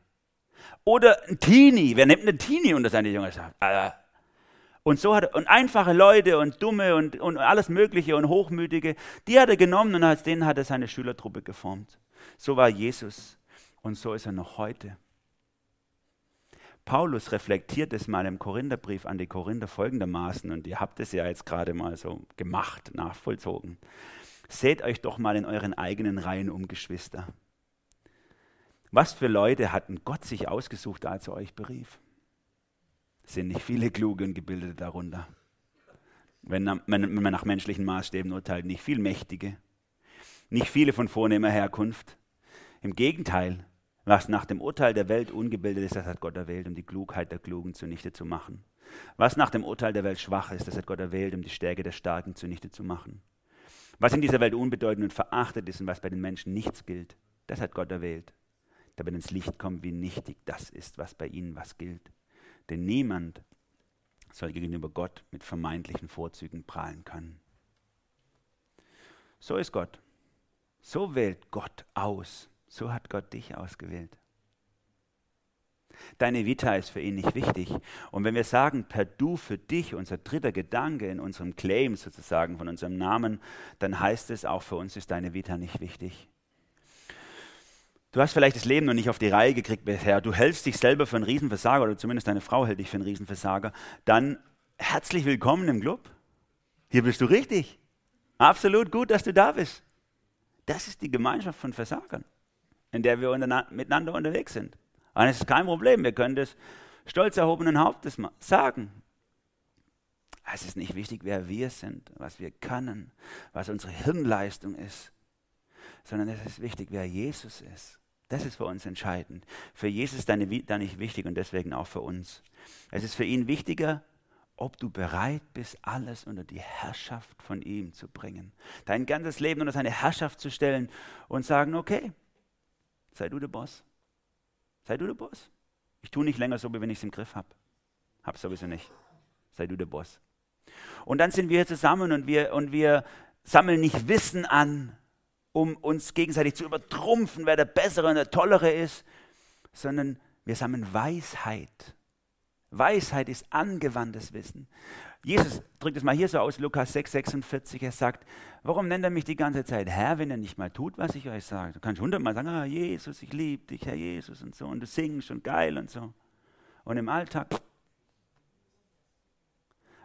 Oder ein Teenie, wer nimmt einen Teenie unter seine Jüngerschaft? Also, und so hat und einfache Leute und dumme und, und alles Mögliche und Hochmütige, die hat er genommen und als denen hat er seine Schülertruppe geformt. So war Jesus und so ist er noch heute. Paulus reflektiert es mal im Korintherbrief an die Korinther folgendermaßen, und ihr habt es ja jetzt gerade mal so gemacht, nachvollzogen. Seht euch doch mal in euren eigenen Reihen um, Geschwister. Was für Leute hatten Gott sich ausgesucht, als er euch berief? Sind nicht viele kluge und gebildete darunter. Wenn, wenn man nach menschlichen Maßstäben urteilt, nicht viel Mächtige, nicht viele von vornehmer Herkunft. Im Gegenteil, was nach dem Urteil der Welt ungebildet ist, das hat Gott erwählt, um die Klugheit der Klugen zunichte zu machen. Was nach dem Urteil der Welt schwach ist, das hat Gott erwählt, um die Stärke der Starken zunichte zu machen. Was in dieser Welt unbedeutend und verachtet ist und was bei den Menschen nichts gilt, das hat Gott erwählt, damit ins Licht kommt, wie nichtig das ist, was bei ihnen was gilt. Denn niemand soll gegenüber Gott mit vermeintlichen Vorzügen prahlen können. So ist Gott. So wählt Gott aus. So hat Gott dich ausgewählt. Deine Vita ist für ihn nicht wichtig. Und wenn wir sagen, per Du für dich, unser dritter Gedanke in unserem Claim sozusagen von unserem Namen, dann heißt es, auch für uns ist deine Vita nicht wichtig. Du hast vielleicht das Leben noch nicht auf die Reihe gekriegt bisher. Du hältst dich selber für einen Riesenversager oder zumindest deine Frau hält dich für einen Riesenversager. Dann herzlich willkommen im Club. Hier bist du richtig. Absolut gut, dass du da bist. Das ist die Gemeinschaft von Versagern, in der wir miteinander unterwegs sind. Und es ist kein Problem, wir können das stolz erhobenen Hauptes sagen. Es ist nicht wichtig, wer wir sind, was wir können, was unsere Hirnleistung ist, sondern es ist wichtig, wer Jesus ist. Das ist für uns entscheidend. Für Jesus ist Vita nicht wichtig und deswegen auch für uns. Es ist für ihn wichtiger, ob du bereit bist, alles unter die Herrschaft von ihm zu bringen. Dein ganzes Leben unter seine Herrschaft zu stellen und sagen, okay, sei du der Boss. Sei du der Boss. Ich tue nicht länger so, wie wenn ich es im Griff habe. Hab sowieso nicht. Sei du der Boss. Und dann sind wir hier zusammen und wir, und wir sammeln nicht Wissen an, um uns gegenseitig zu übertrumpfen, wer der Bessere und der Tollere ist, sondern wir sammeln Weisheit. Weisheit ist angewandtes Wissen. Jesus drückt es mal hier so aus, Lukas 6, 46. Er sagt, warum nennt er mich die ganze Zeit Herr, wenn er nicht mal tut, was ich euch sage? Du kannst hundertmal sagen, ah, Jesus, ich liebe dich, Herr Jesus und so. Und du singst und geil und so. Und im Alltag,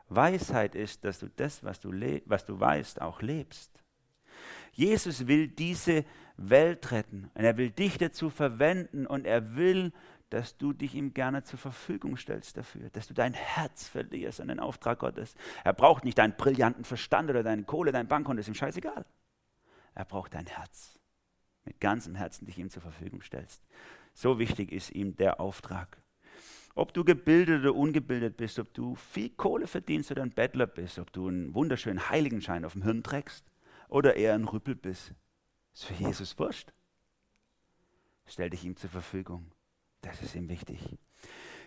Weisheit ist, dass du das, was du, was du weißt, auch lebst. Jesus will diese Welt retten und er will dich dazu verwenden und er will, dass du dich ihm gerne zur Verfügung stellst dafür, dass du dein Herz verlierst an den Auftrag Gottes. Er braucht nicht deinen brillanten Verstand oder deine Kohle, dein Bankkonto, ist ihm scheißegal. Er braucht dein Herz. Mit ganzem Herzen dich ihm zur Verfügung stellst. So wichtig ist ihm der Auftrag. Ob du gebildet oder ungebildet bist, ob du viel Kohle verdienst oder ein Bettler bist, ob du einen wunderschönen Heiligenschein auf dem Hirn trägst oder eher ein Rüppel bist, ist für Jesus wurscht. Stell dich ihm zur Verfügung. Das ist ihm wichtig.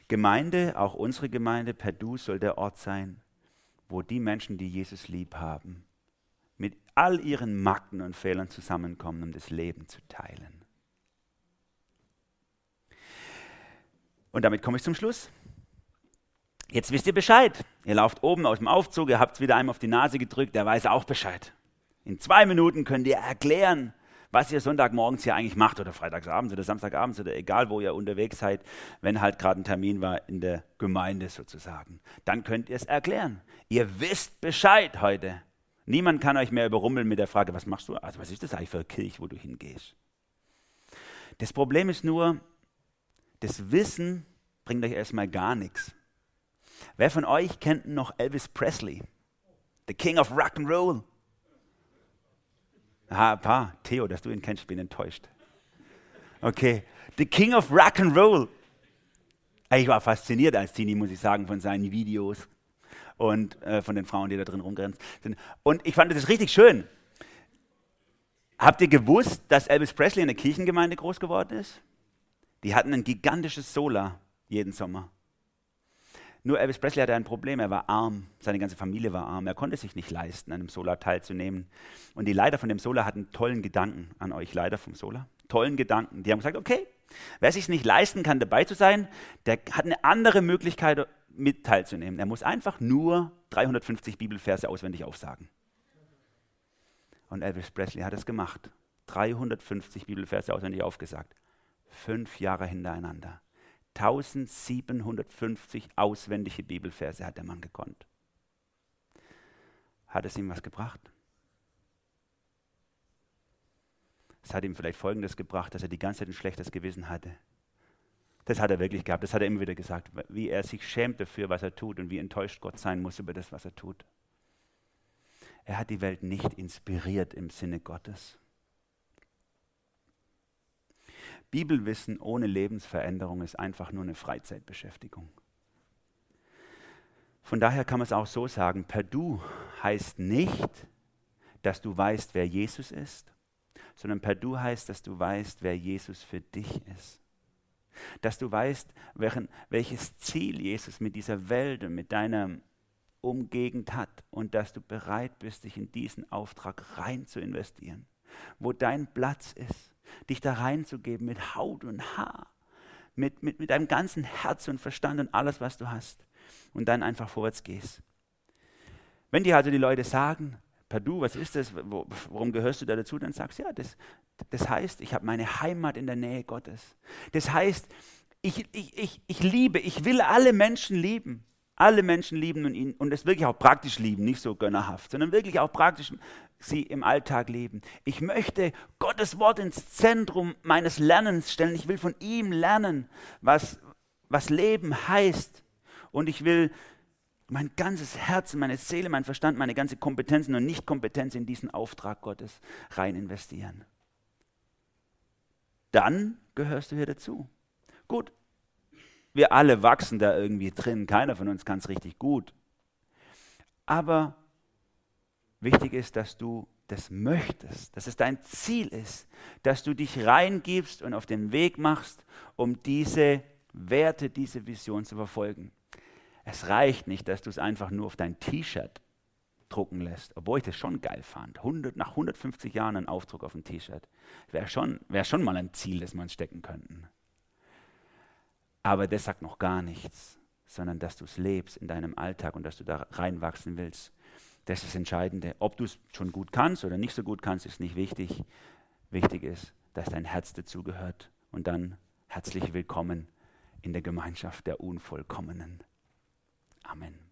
Gemeinde, auch unsere Gemeinde per Du soll der Ort sein, wo die Menschen, die Jesus lieb haben, mit all ihren Macken und Fehlern zusammenkommen, um das Leben zu teilen. Und damit komme ich zum Schluss. Jetzt wisst ihr Bescheid. Ihr lauft oben aus dem Aufzug, ihr habt es wieder einem auf die Nase gedrückt, der weiß auch Bescheid. In zwei Minuten könnt ihr erklären, was ihr Sonntagmorgens hier eigentlich macht oder Freitagsabends oder Samstagabends oder egal, wo ihr unterwegs seid, wenn halt gerade ein Termin war in der Gemeinde sozusagen. Dann könnt ihr es erklären. Ihr wisst Bescheid heute. Niemand kann euch mehr überrumpeln mit der Frage, was machst du? Also was ist das eigentlich für eine Kirche, wo du hingehst? Das Problem ist nur, das Wissen bringt euch erstmal gar nichts. Wer von euch kennt noch Elvis Presley? The King of Rock and Roll. Ah, paar. Theo, dass du ihn kennst, bin enttäuscht. Okay. The King of Rock and Roll. Ich war fasziniert als Teenie, muss ich sagen, von seinen Videos und äh, von den Frauen, die da drin rumgrenzen. Und ich fand das richtig schön. Habt ihr gewusst, dass Elvis Presley in der Kirchengemeinde groß geworden ist? Die hatten ein gigantisches Solar jeden Sommer. Nur Elvis Presley hatte ein Problem, er war arm, seine ganze Familie war arm, er konnte sich nicht leisten, an einem Solar teilzunehmen. Und die Leiter von dem Solar hatten tollen Gedanken an euch, Leiter vom Solar, tollen Gedanken. Die haben gesagt, okay, wer sich nicht leisten kann, dabei zu sein, der hat eine andere Möglichkeit, mit teilzunehmen. Er muss einfach nur 350 Bibelverse auswendig aufsagen. Und Elvis Presley hat es gemacht. 350 Bibelverse auswendig aufgesagt. Fünf Jahre hintereinander. 1750 auswendige Bibelverse hat der Mann gekonnt. Hat es ihm was gebracht? Es hat ihm vielleicht Folgendes gebracht, dass er die ganze Zeit ein schlechtes Gewissen hatte. Das hat er wirklich gehabt, das hat er immer wieder gesagt, wie er sich schämt dafür, was er tut und wie enttäuscht Gott sein muss über das, was er tut. Er hat die Welt nicht inspiriert im Sinne Gottes. Bibelwissen ohne Lebensveränderung ist einfach nur eine Freizeitbeschäftigung. Von daher kann man es auch so sagen, per Du heißt nicht, dass du weißt, wer Jesus ist, sondern per Du heißt, dass du weißt, wer Jesus für dich ist. Dass du weißt, welchen, welches Ziel Jesus mit dieser Welt und mit deiner Umgegend hat und dass du bereit bist, dich in diesen Auftrag rein zu investieren, wo dein Platz ist, dich da reinzugeben mit Haut und Haar, mit, mit, mit deinem ganzen Herz und Verstand und alles, was du hast und dann einfach vorwärts gehst. Wenn dir also die Leute sagen, Padu, was ist das? Warum gehörst du da dazu? Dann sagst du, ja, das, das heißt, ich habe meine Heimat in der Nähe Gottes. Das heißt, ich, ich, ich, ich liebe, ich will alle Menschen lieben. Alle Menschen lieben und ihn und es wirklich auch praktisch lieben, nicht so gönnerhaft, sondern wirklich auch praktisch sie im Alltag leben. Ich möchte Gottes Wort ins Zentrum meines Lernens stellen. Ich will von ihm lernen, was, was Leben heißt. Und ich will mein ganzes Herz, meine Seele, mein Verstand, meine ganze Kompetenzen und Nichtkompetenz in diesen Auftrag Gottes rein investieren. Dann gehörst du hier dazu. Gut, wir alle wachsen da irgendwie drin, keiner von uns kann es richtig gut. Aber wichtig ist, dass du das möchtest, dass es dein Ziel ist, dass du dich reingibst und auf den Weg machst, um diese Werte, diese Vision zu verfolgen. Es reicht nicht, dass du es einfach nur auf dein T-Shirt drucken lässt, obwohl ich das schon geil fand. 100, nach 150 Jahren ein Aufdruck auf ein T-Shirt wäre schon, wär schon mal ein Ziel, das uns stecken könnten. Aber das sagt noch gar nichts, sondern dass du es lebst in deinem Alltag und dass du da reinwachsen willst. Das ist das Entscheidende. Ob du es schon gut kannst oder nicht so gut kannst, ist nicht wichtig. Wichtig ist, dass dein Herz dazugehört. Und dann herzlich willkommen in der Gemeinschaft der Unvollkommenen. Amen.